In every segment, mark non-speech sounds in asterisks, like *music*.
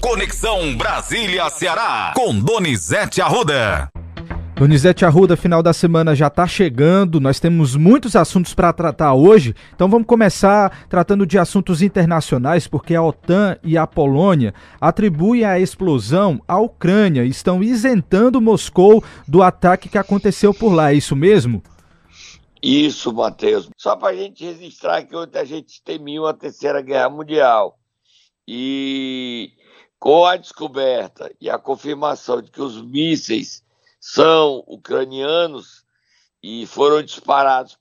Conexão Brasília-Ceará, com Donizete Arruda. Donizete Arruda, final da semana já está chegando, nós temos muitos assuntos para tratar hoje, então vamos começar tratando de assuntos internacionais, porque a OTAN e a Polônia atribuem a explosão à Ucrânia e estão isentando Moscou do ataque que aconteceu por lá, é isso mesmo? Isso, Matheus. Só para a gente registrar que ontem a gente temia uma terceira guerra mundial. E com a descoberta e a confirmação de que os mísseis são ucranianos e foram disparados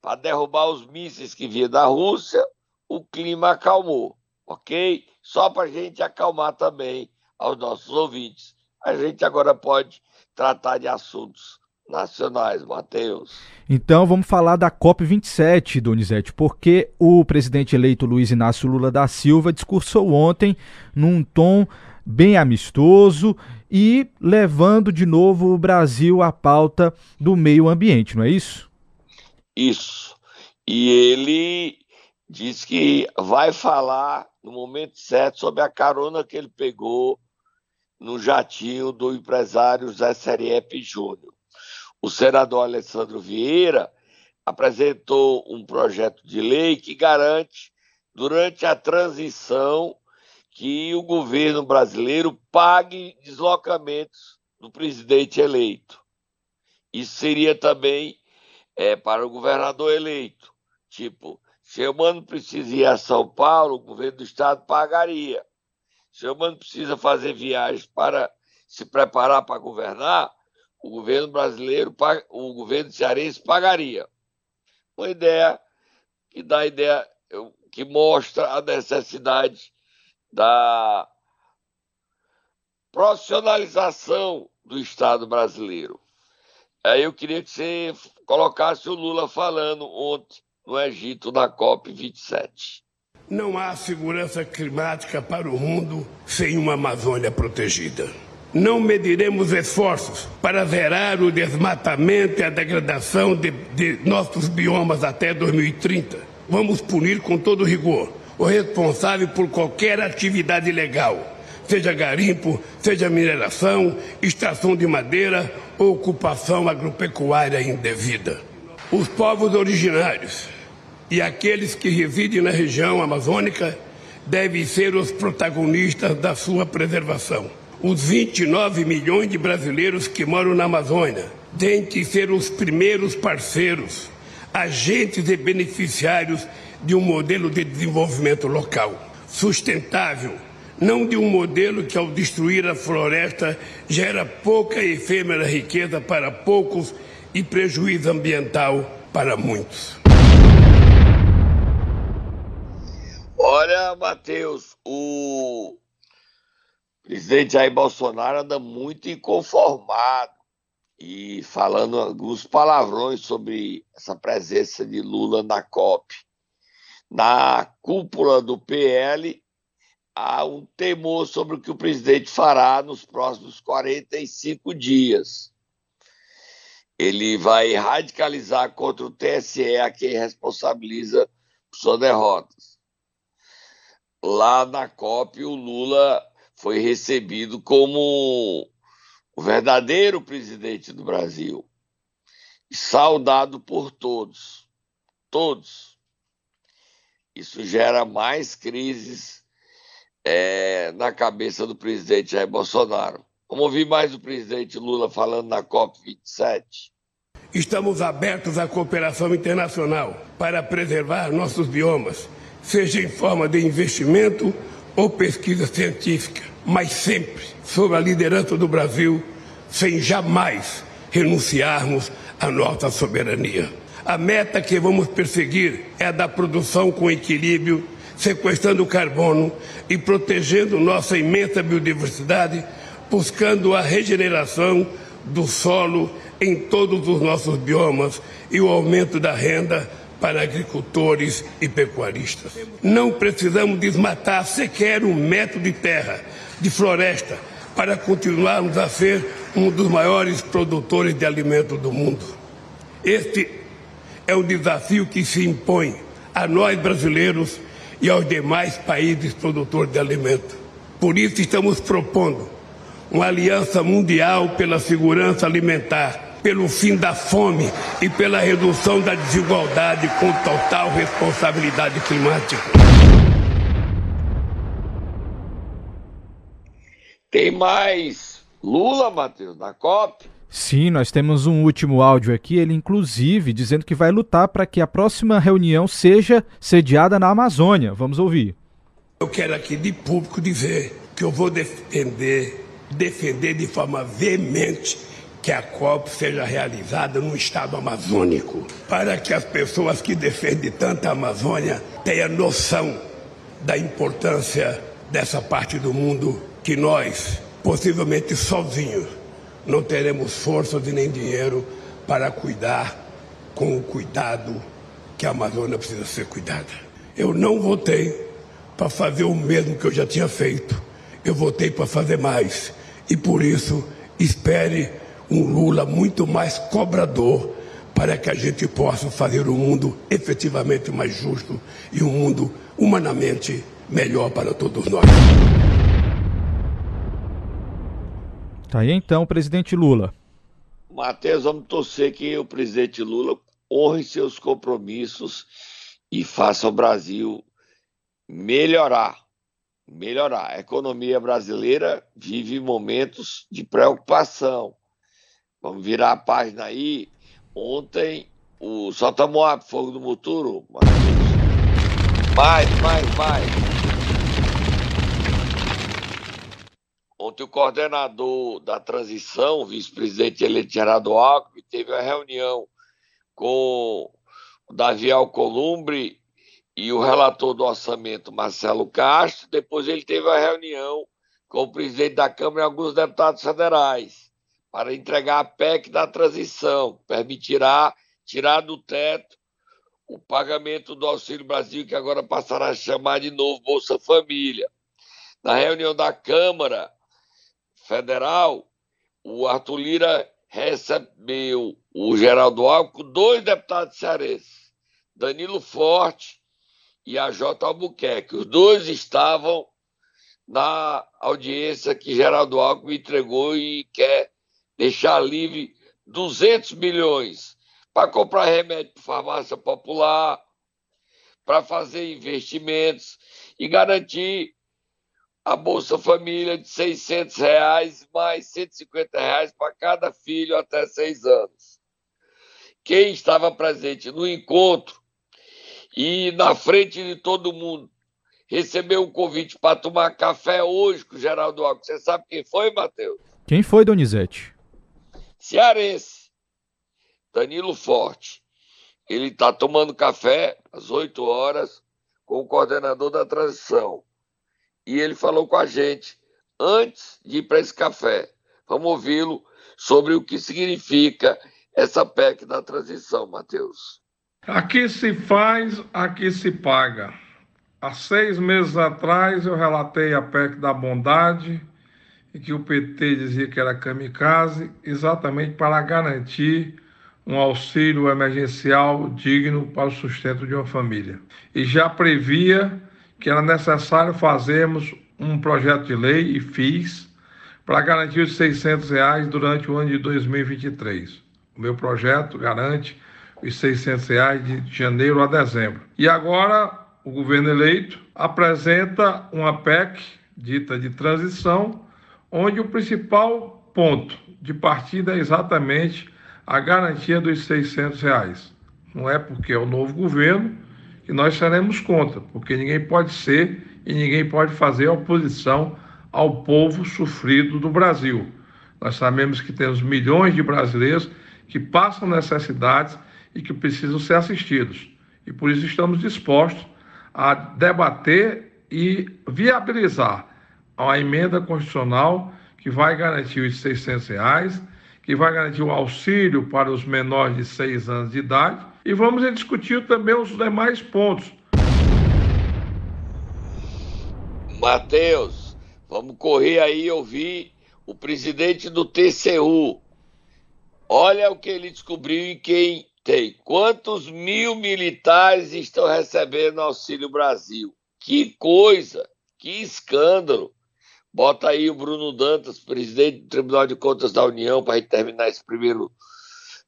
para derrubar os mísseis que vinham da Rússia, o clima acalmou, ok? Só para a gente acalmar também aos nossos ouvintes. A gente agora pode tratar de assuntos nacionais, Matheus. Então vamos falar da COP27, Donizete, porque o presidente eleito Luiz Inácio Lula da Silva discursou ontem num tom bem amistoso e levando de novo o Brasil à pauta do meio ambiente, não é isso? Isso. E ele diz que vai falar no momento certo sobre a carona que ele pegou no jatinho do empresário Zé Seriepe Júnior. O senador Alessandro Vieira apresentou um projeto de lei que garante, durante a transição, que o governo brasileiro pague deslocamentos do presidente eleito. Isso seria também é, para o governador eleito. Tipo, se o mano precisa ir a São Paulo, o governo do estado pagaria. Se o mano precisa fazer viagens para se preparar para governar, o governo brasileiro, o governo cearense pagaria. Uma ideia que dá ideia, que mostra a necessidade da profissionalização do Estado brasileiro. Aí eu queria que você colocasse o Lula falando ontem no Egito, na COP27. Não há segurança climática para o mundo sem uma Amazônia protegida. Não mediremos esforços para zerar o desmatamento e a degradação de, de nossos biomas até 2030. Vamos punir com todo rigor o responsável por qualquer atividade ilegal, seja garimpo, seja mineração, extração de madeira ou ocupação agropecuária indevida. Os povos originários e aqueles que residem na região amazônica devem ser os protagonistas da sua preservação. Os 29 milhões de brasileiros que moram na Amazônia têm que ser os primeiros parceiros, agentes e beneficiários de um modelo de desenvolvimento local, sustentável, não de um modelo que, ao destruir a floresta, gera pouca e efêmera riqueza para poucos e prejuízo ambiental para muitos. Olha, Matheus, o presidente Jair Bolsonaro anda muito inconformado e falando alguns palavrões sobre essa presença de Lula na COP na cúpula do PL há um temor sobre o que o presidente fará nos próximos 45 dias. Ele vai radicalizar contra o TSE, a quem responsabiliza por suas derrotas. Lá na COP, o Lula foi recebido como o verdadeiro presidente do Brasil, saudado por todos, todos isso gera mais crises é, na cabeça do presidente Jair Bolsonaro. Vamos ouvir mais o presidente Lula falando na COP27. Estamos abertos à cooperação internacional para preservar nossos biomas, seja em forma de investimento ou pesquisa científica, mas sempre sob a liderança do Brasil, sem jamais renunciarmos à nossa soberania. A meta que vamos perseguir é a da produção com equilíbrio, sequestrando carbono e protegendo nossa imensa biodiversidade, buscando a regeneração do solo em todos os nossos biomas e o aumento da renda para agricultores e pecuaristas. Não precisamos desmatar sequer um metro de terra, de floresta, para continuarmos a ser um dos maiores produtores de alimentos do mundo. Este é o desafio que se impõe a nós brasileiros e aos demais países produtores de alimentos. Por isso estamos propondo uma aliança mundial pela segurança alimentar, pelo fim da fome e pela redução da desigualdade com total responsabilidade climática. Tem mais Lula, Matheus, na COP? Sim, nós temos um último áudio aqui, ele inclusive dizendo que vai lutar para que a próxima reunião seja sediada na Amazônia. Vamos ouvir. Eu quero aqui de público dizer que eu vou defender, defender de forma veemente que a COP seja realizada no estado amazônico, para que as pessoas que defendem tanto a Amazônia tenham noção da importância dessa parte do mundo que nós, possivelmente sozinhos, não teremos forças e nem dinheiro para cuidar com o cuidado que a Amazônia precisa ser cuidada. Eu não votei para fazer o mesmo que eu já tinha feito. Eu votei para fazer mais. E por isso, espere um Lula muito mais cobrador para que a gente possa fazer um mundo efetivamente mais justo e um mundo humanamente melhor para todos nós. Tá aí então o presidente Lula. Matheus, vamos torcer que o presidente Lula honre seus compromissos e faça o Brasil melhorar. Melhorar. A economia brasileira vive momentos de preocupação. Vamos virar a página aí. Ontem, o Solta Moab, Fogo do Muturo. Mais, mais, mais. Ontem o coordenador da transição, vice-presidente eleito Gerardo Alckmin, teve uma reunião com o Davi Alcolumbre e o relator do orçamento, Marcelo Castro. Depois ele teve uma reunião com o presidente da Câmara e alguns deputados federais para entregar a PEC da transição, permitirá tirar do teto o pagamento do Auxílio Brasil, que agora passará a chamar de novo Bolsa Família. Na reunião da Câmara, federal, o Arthur Lira recebeu o Geraldo Alckmin, dois deputados cearenses, Danilo Forte e a J. Albuquerque. Os dois estavam na audiência que Geraldo Alckmin entregou e quer deixar livre 200 milhões para comprar remédio para farmácia popular, para fazer investimentos e garantir a Bolsa Família de 600 reais mais 150 reais para cada filho até seis anos. Quem estava presente no encontro e na frente de todo mundo recebeu um convite para tomar café hoje com o Geraldo Alckmin. Você sabe quem foi, Matheus? Quem foi, Donizete? Cearense. Danilo Forte. Ele está tomando café às 8 horas com o coordenador da transição e ele falou com a gente antes de ir para esse café. Vamos ouvi-lo sobre o que significa essa PEC da transição, Matheus. Aqui se faz, aqui se paga. Há seis meses atrás eu relatei a PEC da bondade e que o PT dizia que era kamikaze, exatamente para garantir um auxílio emergencial digno para o sustento de uma família. E já previa que era necessário fazermos um projeto de lei e fiz para garantir os 600 reais durante o ano de 2023. O meu projeto garante os 600 reais de janeiro a dezembro. E agora o governo eleito apresenta uma PEC dita de transição, onde o principal ponto de partida é exatamente a garantia dos 600 reais. Não é porque é o novo governo que nós seremos contra, porque ninguém pode ser e ninguém pode fazer oposição ao povo sofrido do Brasil. Nós sabemos que temos milhões de brasileiros que passam necessidades e que precisam ser assistidos. E por isso estamos dispostos a debater e viabilizar a emenda constitucional que vai garantir os 600 reais, que vai garantir o auxílio para os menores de 6 anos de idade e vamos discutir também os demais pontos. Matheus, vamos correr aí ouvir o presidente do TCU. Olha o que ele descobriu e quem tem. Quantos mil militares estão recebendo Auxílio Brasil? Que coisa, que escândalo. Bota aí o Bruno Dantas, presidente do Tribunal de Contas da União, para terminar essa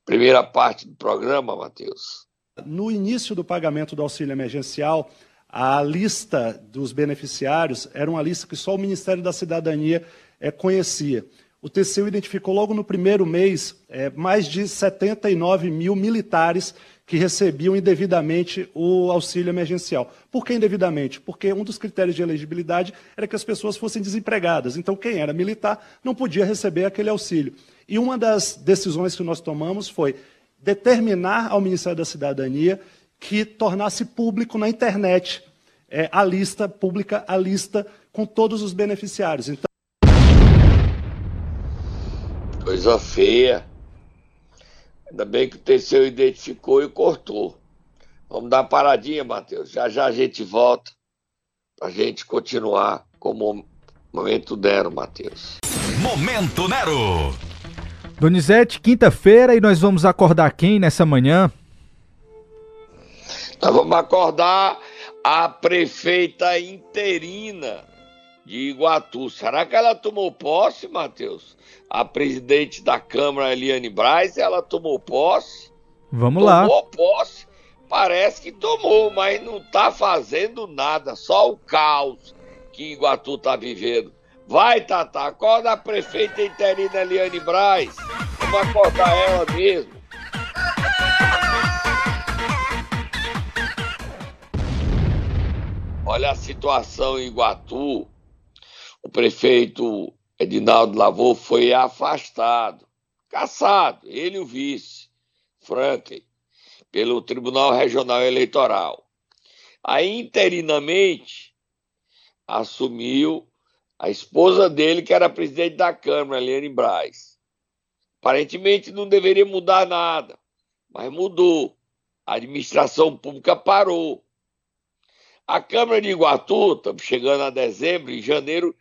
primeira parte do programa, Matheus. No início do pagamento do auxílio emergencial, a lista dos beneficiários era uma lista que só o Ministério da Cidadania é, conhecia. O TCU identificou logo no primeiro mês é, mais de 79 mil militares que recebiam indevidamente o auxílio emergencial. Por que indevidamente? Porque um dos critérios de elegibilidade era que as pessoas fossem desempregadas. Então, quem era militar não podia receber aquele auxílio. E uma das decisões que nós tomamos foi determinar ao Ministério da Cidadania que tornasse público na internet é, a lista pública, a lista com todos os beneficiários. Então... Coisa feia. Ainda bem que o TCU identificou e cortou. Vamos dar uma paradinha, Matheus. Já já a gente volta para a gente continuar com o Momento Nero, Matheus. Momento Nero. Donizete, quinta-feira e nós vamos acordar quem nessa manhã? Nós vamos acordar a prefeita interina de Iguatu. Será que ela tomou posse, Matheus? a presidente da Câmara, Eliane Braz, ela tomou posse. Vamos tomou lá. Tomou posse, parece que tomou, mas não está fazendo nada, só o caos que Iguatu está vivendo. Vai, Tata, acorda a prefeita interina Eliane Braz. Vamos acordar ela mesmo. Olha a situação em Iguatu. O prefeito Edinaldo Lavô foi afastado, caçado, ele e o vice, Franklin, pelo Tribunal Regional Eleitoral. Aí, interinamente, assumiu a esposa dele, que era presidente da Câmara, Eliane Braz. Aparentemente não deveria mudar nada, mas mudou. A administração pública parou. A Câmara de Iguatu, estamos chegando a dezembro, em janeiro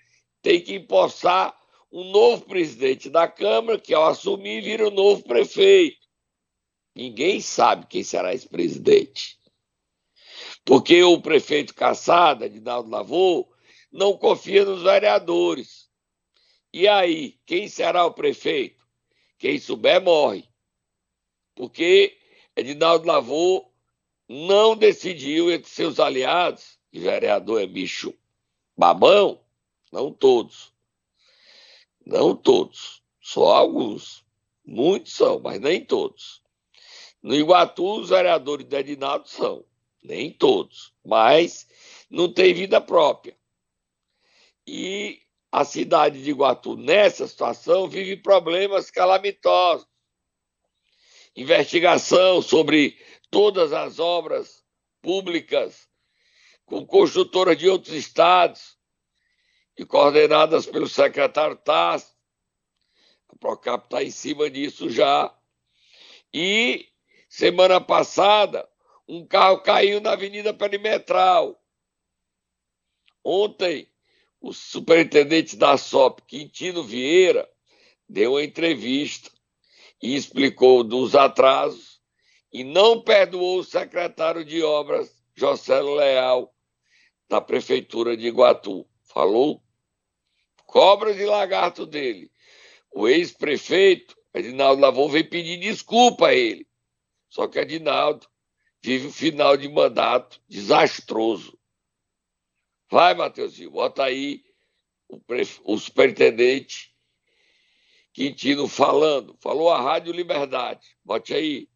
tem que empossar um novo presidente da Câmara, que ao assumir vira o novo prefeito. Ninguém sabe quem será esse presidente. Porque o prefeito Caçada, Dinaldo Lavô, não confia nos vereadores. E aí, quem será o prefeito? Quem souber morre. Porque Edinaldo Lavô não decidiu entre seus aliados, e vereador é bicho babão, não todos. Não todos. Só alguns. Muitos são, mas nem todos. No Iguatu, os vereadores do Edinaldo são. Nem todos. Mas não tem vida própria. E a cidade de Iguatu, nessa situação, vive problemas calamitosos. Investigação sobre todas as obras públicas com construtoras de outros estados e coordenadas pelo secretário Tass. A Procap está em cima disso já. E semana passada, um carro caiu na Avenida Perimetral. Ontem, o superintendente da SOP, Quintino Vieira, deu uma entrevista e explicou dos atrasos e não perdoou o secretário de obras, Jocelo Leal, da Prefeitura de Iguatu. Falou cobra de lagarto dele. O ex-prefeito, Edinaldo Lavon, veio pedir desculpa a ele. Só que Edinaldo vive o final de mandato desastroso. Vai, Matheusinho, bota aí o, o superintendente Quintino falando. Falou a Rádio Liberdade. Bote aí.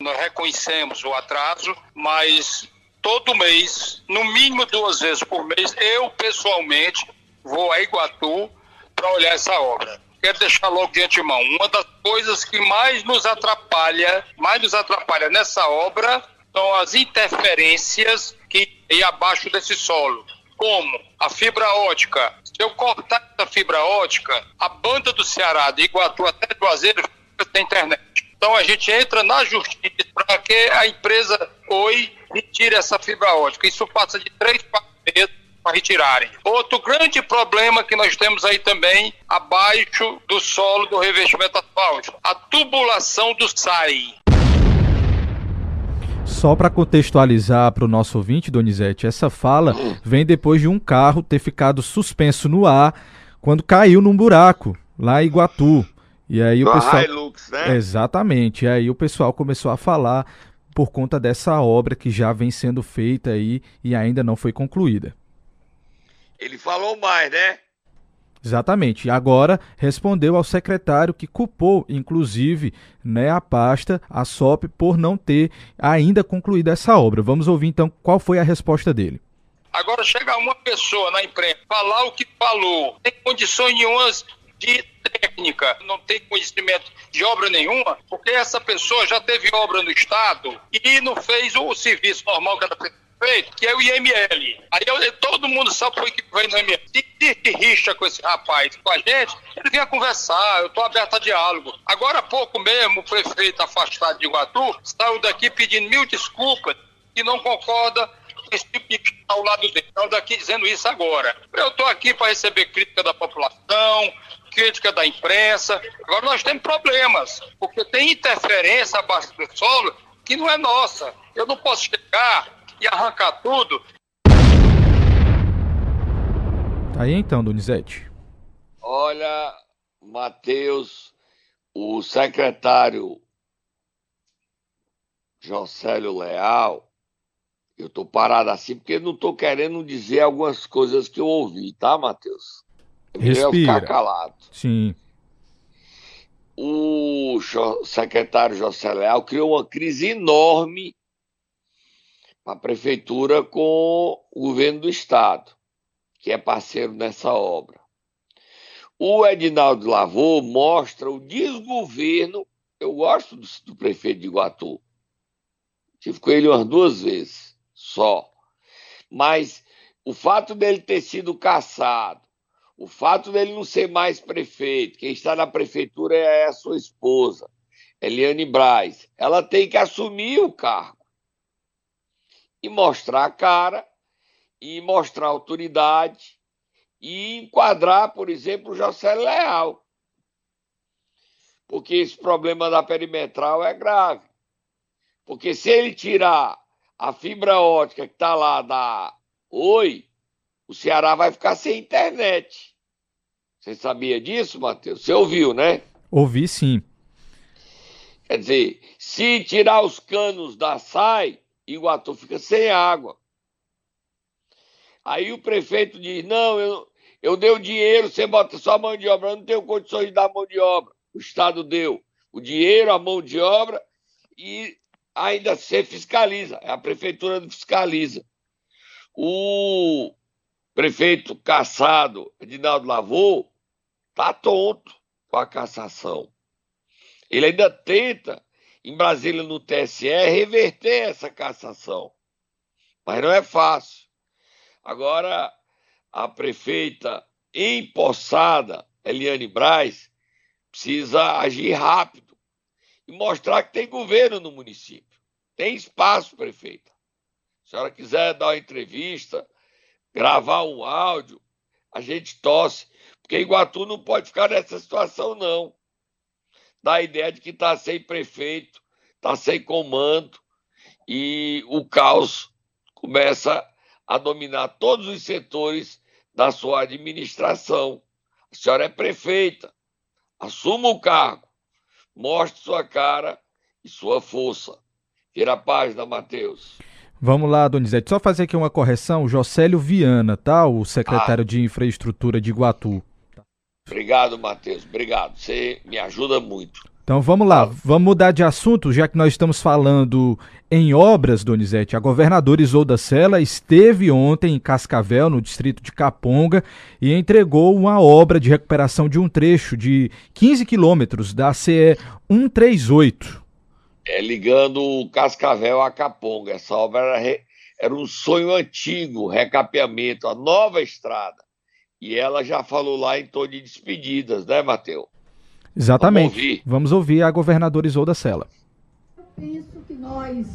Nós reconhecemos o atraso, mas todo mês, no mínimo duas vezes por mês, eu pessoalmente vou a Iguatu para olhar essa obra. Quero deixar logo de antemão, uma das coisas que mais nos atrapalha, mais nos atrapalha nessa obra são as interferências que tem abaixo desse solo. Como a fibra ótica. Se eu cortar essa fibra ótica, a banda do Ceará, de Iguatu até Juazeiro, fica sem internet. Então a gente entra na justiça para que a empresa Oi retire essa fibra ótica. Isso passa de três, quatro meses para retirarem. Outro grande problema que nós temos aí também, abaixo do solo do revestimento asfáltico, a tubulação do SAI. Só para contextualizar para o nosso ouvinte, Donizete, essa fala vem depois de um carro ter ficado suspenso no ar quando caiu num buraco lá em Iguatu. E aí o pessoal. Hilux, né? Exatamente. E aí o pessoal começou a falar por conta dessa obra que já vem sendo feita aí e ainda não foi concluída. Ele falou mais, né? Exatamente. Agora respondeu ao secretário que culpou, inclusive, né, a pasta, a SOP, por não ter ainda concluído essa obra. Vamos ouvir então qual foi a resposta dele. Agora chega uma pessoa na imprensa, falar o que falou, tem condições nenhumas de técnica, não tem conhecimento de obra nenhuma, porque essa pessoa já teve obra no Estado e não fez o serviço normal que era feito, que é o IML. Aí eu, todo mundo sabe foi que veio no IML. Se rixa com esse rapaz, com a gente, ele vinha conversar, eu estou aberto a diálogo. Agora há pouco mesmo, o prefeito afastado de Iguatu saiu daqui pedindo mil desculpas e não concorda com esse tipo de ao lado dele. Saiu daqui dizendo isso agora. Eu estou aqui para receber crítica da população, crítica da imprensa. Agora nós temos problemas, porque tem interferência abaixo do solo que não é nossa. Eu não posso chegar e arrancar tudo. Tá aí então, Donizete. Olha, Matheus, o secretário Jocélio Leal, eu tô parado assim porque não tô querendo dizer algumas coisas que eu ouvi, tá, Matheus? Respira. ficar calado. Sim. O secretário José Leal criou uma crise enorme a prefeitura com o governo do estado, que é parceiro nessa obra. O Edinaldo Lavô mostra o desgoverno. Eu gosto do, do prefeito de Iguatu. Tive com ele umas duas vezes só. Mas o fato dele ter sido caçado, o fato dele não ser mais prefeito, quem está na prefeitura é a sua esposa, Eliane Braz. Ela tem que assumir o cargo e mostrar a cara e mostrar autoridade e enquadrar, por exemplo, o José Leal. Porque esse problema da perimetral é grave. Porque se ele tirar a fibra ótica que está lá da Oi, o Ceará vai ficar sem internet. Você sabia disso, Matheus? Você ouviu, né? Ouvi sim. Quer dizer, se tirar os canos da SAI, Iguatu fica sem água. Aí o prefeito diz: não, eu, eu dei o dinheiro, você bota só a mão de obra, eu não tenho condições de dar mão de obra. O Estado deu o dinheiro, a mão de obra e ainda se fiscaliza. A prefeitura fiscaliza. O prefeito caçado, Edinaldo Lavô, tá tonto com a cassação. Ele ainda tenta, em Brasília, no TSE, reverter essa cassação. Mas não é fácil. Agora, a prefeita empossada, Eliane Braz, precisa agir rápido e mostrar que tem governo no município. Tem espaço, prefeita. Se a senhora quiser dar uma entrevista, gravar um áudio, a gente tosse, porque Iguatu não pode ficar nessa situação, não. Dá a ideia de que está sem prefeito, está sem comando, e o caos começa a dominar todos os setores da sua administração. A senhora é prefeita, assuma o cargo, mostre sua cara e sua força. Vira a página, Matheus. Vamos lá, Donizete. Só fazer aqui uma correção. Jocélio Viana, tá? O secretário ah. de Infraestrutura de Iguatu. Obrigado, Matheus. Obrigado. Você me ajuda muito. Então vamos lá, vamos mudar de assunto, já que nós estamos falando em obras, Donizete. A governadora Isolda Sela esteve ontem em Cascavel, no distrito de Caponga, e entregou uma obra de recuperação de um trecho de 15 quilômetros da CE 138 é, ligando o Cascavel a Caponga. Essa obra era, re, era um sonho antigo, recapeamento, a nova estrada. E ela já falou lá em torno de despedidas, né, Matheus? Exatamente. Vamos ouvir. Vamos ouvir a governadora Isolda Sela. Eu penso que nós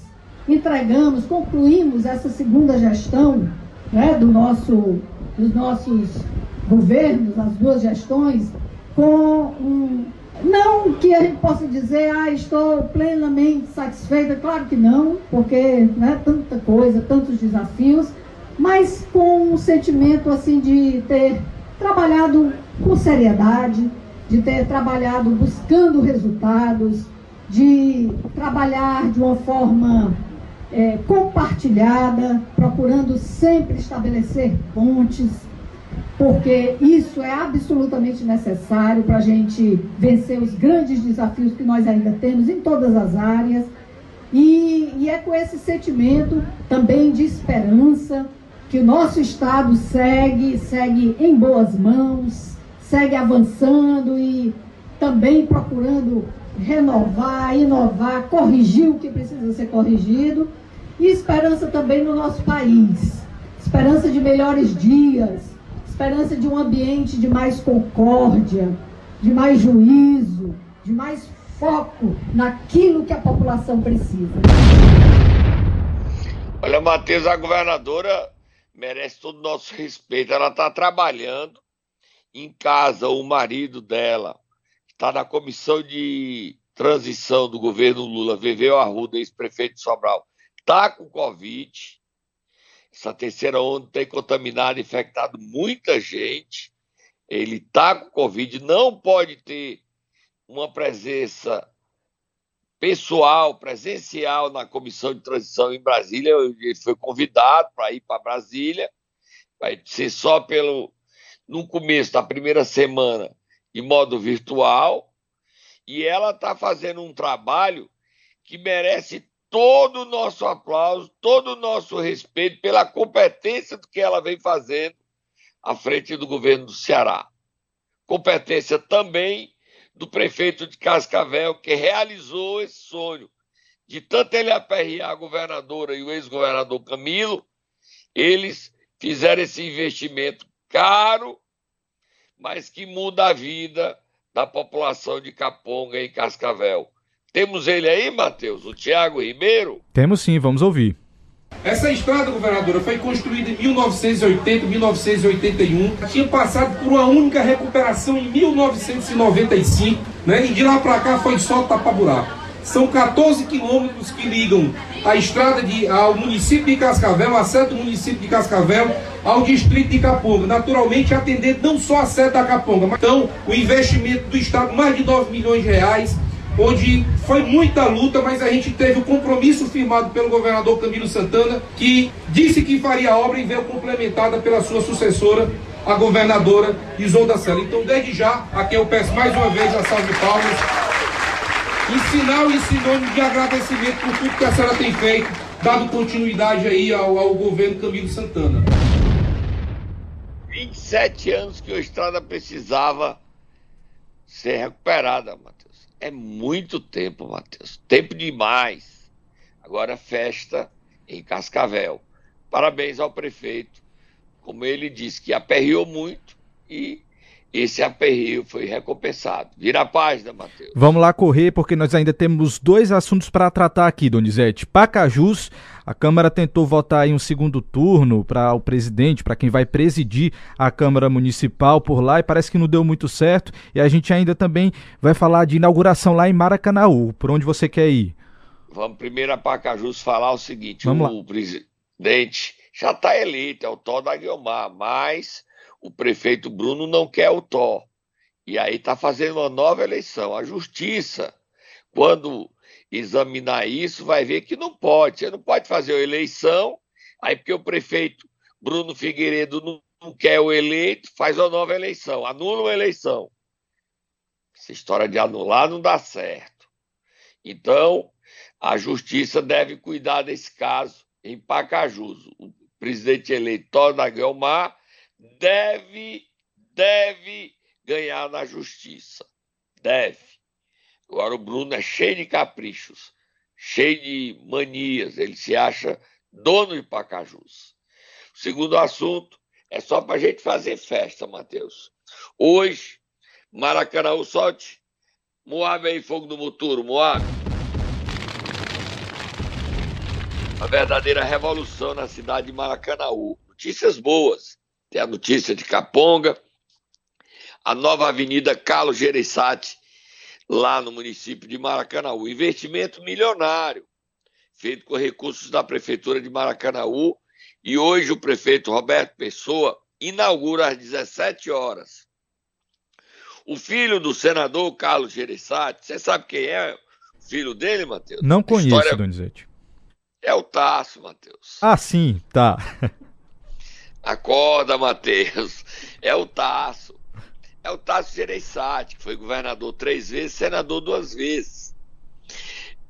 entregamos, concluímos essa segunda gestão né, do nosso, dos nossos governos, as duas gestões, com um, não que a gente possa dizer, ah, estou plenamente satisfeita, claro que não, porque né, tanta coisa, tantos desafios, mas com um sentimento assim de ter trabalhado com seriedade, de ter trabalhado buscando resultados, de trabalhar de uma forma é, compartilhada, procurando sempre estabelecer pontes, porque isso é absolutamente necessário para a gente vencer os grandes desafios que nós ainda temos em todas as áreas. E, e é com esse sentimento também de esperança que o nosso Estado segue, segue em boas mãos, segue avançando e também procurando renovar, inovar, corrigir o que precisa ser corrigido e esperança também no nosso país. Esperança de melhores dias, esperança de um ambiente de mais concórdia, de mais juízo, de mais foco naquilo que a população precisa. Olha, Matheus, a governadora merece todo o nosso respeito. Ela está trabalhando em casa, o marido dela está na comissão de transição do governo Lula, Viveu Arruda, ex-prefeito de Sobral, está com Covid. Essa terceira onda tem contaminado, infectado muita gente. Ele está com Covid, não pode ter uma presença pessoal, presencial na comissão de transição em Brasília. Ele foi convidado para ir para Brasília. Vai ser só pelo no começo da primeira semana em modo virtual. E ela está fazendo um trabalho que merece todo o nosso aplauso, todo o nosso respeito pela competência do que ela vem fazendo à frente do governo do Ceará. Competência também do prefeito de Cascavel, que realizou esse sonho de tanto ele aperrear a governadora e o ex-governador Camilo, eles fizeram esse investimento caro, mas que muda a vida da população de Caponga e Cascavel. Temos ele aí, Matheus, o Tiago Ribeiro? Temos sim, vamos ouvir. Essa estrada, governadora, foi construída em 1980, 1981. Tinha passado por uma única recuperação em 1995, né? E de lá para cá foi só tapa-buraco. São 14 quilômetros que ligam a estrada de, ao município de Cascavel, a sede do município de Cascavel, ao distrito de Caponga. Naturalmente, atendendo não só a sede da Caponga, mas então o investimento do Estado, mais de 9 milhões de reais onde foi muita luta, mas a gente teve o compromisso firmado pelo governador Camilo Santana, que disse que faria a obra e veio complementada pela sua sucessora, a governadora Isolda Sela. Então, desde já, aqui eu peço mais uma vez a salve de palmas, em sinal e sinônimo de agradecimento por tudo que a senhora tem feito, dado continuidade aí ao, ao governo Camilo Santana. 27 anos que a estrada precisava ser recuperada, mano. É muito tempo, Matheus. Tempo demais. Agora festa em Cascavel. Parabéns ao prefeito. Como ele disse que aperreou muito e esse aperreio foi recompensado. Vira a página, Matheus. Vamos lá correr, porque nós ainda temos dois assuntos para tratar aqui, Donizete. Pacajus, a Câmara tentou votar em um segundo turno para o presidente, para quem vai presidir a Câmara Municipal por lá, e parece que não deu muito certo. E a gente ainda também vai falar de inauguração lá em Maracanaú. Por onde você quer ir? Vamos primeiro a Pacajus falar o seguinte: Vamos o lá. presidente já está eleito, é o Tó da Guilmar, mas o prefeito Bruno não quer o Tó. E aí está fazendo uma nova eleição. A justiça, quando examinar isso, vai ver que não pode. Você não pode fazer uma eleição, aí porque o prefeito Bruno Figueiredo não, não quer o eleito, faz uma nova eleição, anula uma eleição. Essa história de anular não dá certo. Então, a justiça deve cuidar desse caso em Pacajus. O presidente eleito Torna Guelmar deve, deve ganhar na justiça. Deve. Agora o Bruno é cheio de caprichos, cheio de manias, ele se acha dono de Pacajus. O segundo assunto é só para a gente fazer festa, Matheus. Hoje, Maracanã, solte. Moab aí, fogo do Muturo, Moab. A verdadeira revolução na cidade de Maracanaú. Notícias boas tem a notícia de Caponga, a nova avenida Carlos Gereissati, lá no município de Maracanaú. Investimento milionário, feito com recursos da Prefeitura de Maracanaú. E hoje o prefeito Roberto Pessoa inaugura às 17 horas. O filho do senador Carlos Gereissati, você sabe quem é o filho dele, Matheus? Não conheço, História... Donizete. É o Tasso, Matheus. Ah, sim, tá. Acorda, Matheus. *laughs* É o Tasso. É o Tasso Gereissati, que foi governador três vezes, senador duas vezes.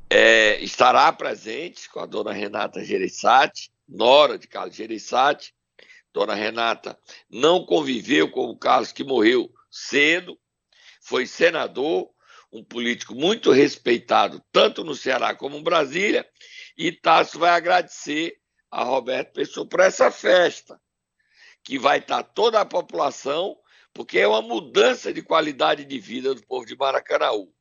É, estará presente com a dona Renata Gereissati, nora de Carlos Gereissati. Dona Renata não conviveu com o Carlos, que morreu cedo, foi senador, um político muito respeitado, tanto no Ceará como em Brasília, e Tasso vai agradecer a Roberto Pessoa por essa festa, que vai estar toda a população, porque é uma mudança de qualidade de vida do povo de Maracanaú.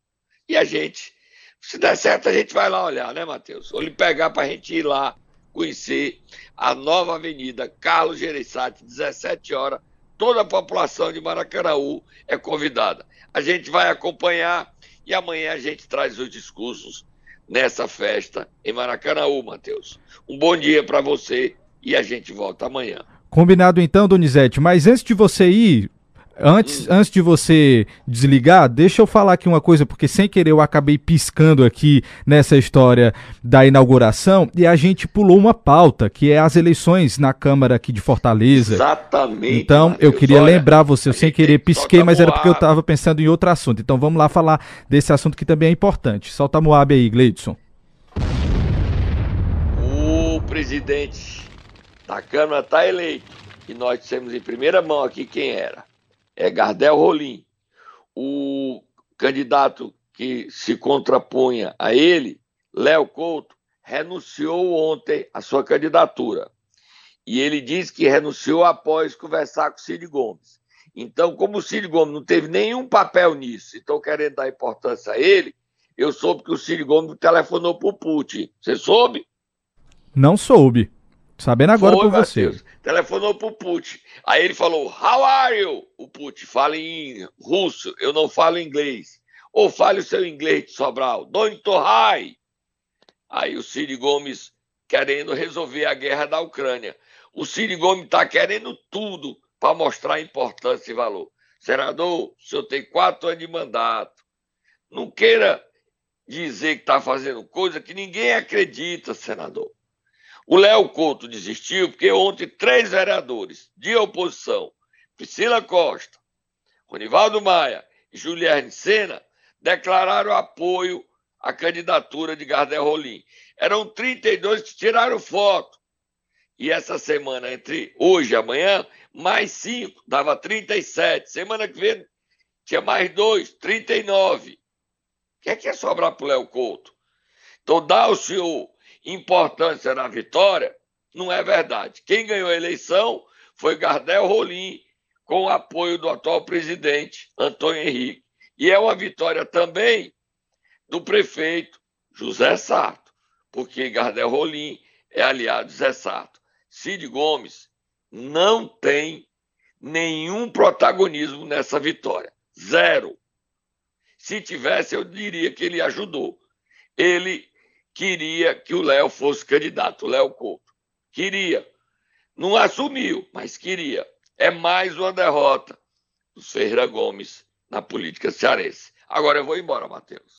E a gente, se der certo, a gente vai lá olhar, né, Matheus? Ou lhe pegar para a gente ir lá conhecer a nova avenida Carlos Gereissati, 17 horas. Toda a população de Maracanaú é convidada. A gente vai acompanhar e amanhã a gente traz os discursos nessa festa em Maracanaú, Matheus. Um bom dia para você e a gente volta amanhã. Combinado então, Donizete. Mas antes de você ir, Antes, hum. antes de você desligar, deixa eu falar aqui uma coisa, porque sem querer eu acabei piscando aqui nessa história da inauguração e a gente pulou uma pauta, que é as eleições na Câmara aqui de Fortaleza. Exatamente. Então, eu queria Olha, lembrar você, eu sem querer pisquei, mas era porque eu estava pensando em outro assunto. Então, vamos lá falar desse assunto que também é importante. Solta a Moab aí, Gleidson. O presidente da Câmara está eleito e nós temos em primeira mão aqui quem era é Gardel Rolim. O candidato que se contrapunha a ele, Léo Couto, renunciou ontem à sua candidatura. E ele diz que renunciou após conversar com Cid Gomes. Então, como o Cid Gomes não teve nenhum papel nisso, estou querendo dar importância a ele, eu soube que o Cid Gomes telefonou para o Putin. Você soube? Não soube. Sabendo agora Foi, por você. Telefonou pro Putin. Aí ele falou: How are you? O Putin fala em russo, eu não falo inglês. Ou fale o seu inglês de Sobral. Don't high. Aí o Ciro Gomes querendo resolver a guerra da Ucrânia. O Ciro Gomes está querendo tudo para mostrar importância e valor. Senador, o senhor tem quatro anos de mandato. Não queira dizer que está fazendo coisa que ninguém acredita, senador. O Léo Couto desistiu porque ontem três vereadores de oposição, Priscila Costa, Ronivaldo Maia e Juliane Sena, declararam apoio à candidatura de Gardel Rolim. Eram 32 que tiraram foto. E essa semana, entre hoje e amanhã, mais cinco, dava 37. Semana que vem tinha mais dois, 39. O que é que é sobrar para o Léo Couto? Então dá ao senhor importância na vitória, não é verdade. Quem ganhou a eleição foi Gardel Rolim, com o apoio do atual presidente Antônio Henrique. E é uma vitória também do prefeito José Sarto, porque Gardel Rolim é aliado de José Sarto. Cid Gomes não tem nenhum protagonismo nessa vitória. Zero. Se tivesse, eu diria que ele ajudou. Ele queria que o Léo fosse candidato, o Léo Couto. Queria. Não assumiu, mas queria. É mais uma derrota do Ferreira Gomes na política cearense. Agora eu vou embora, Matheus.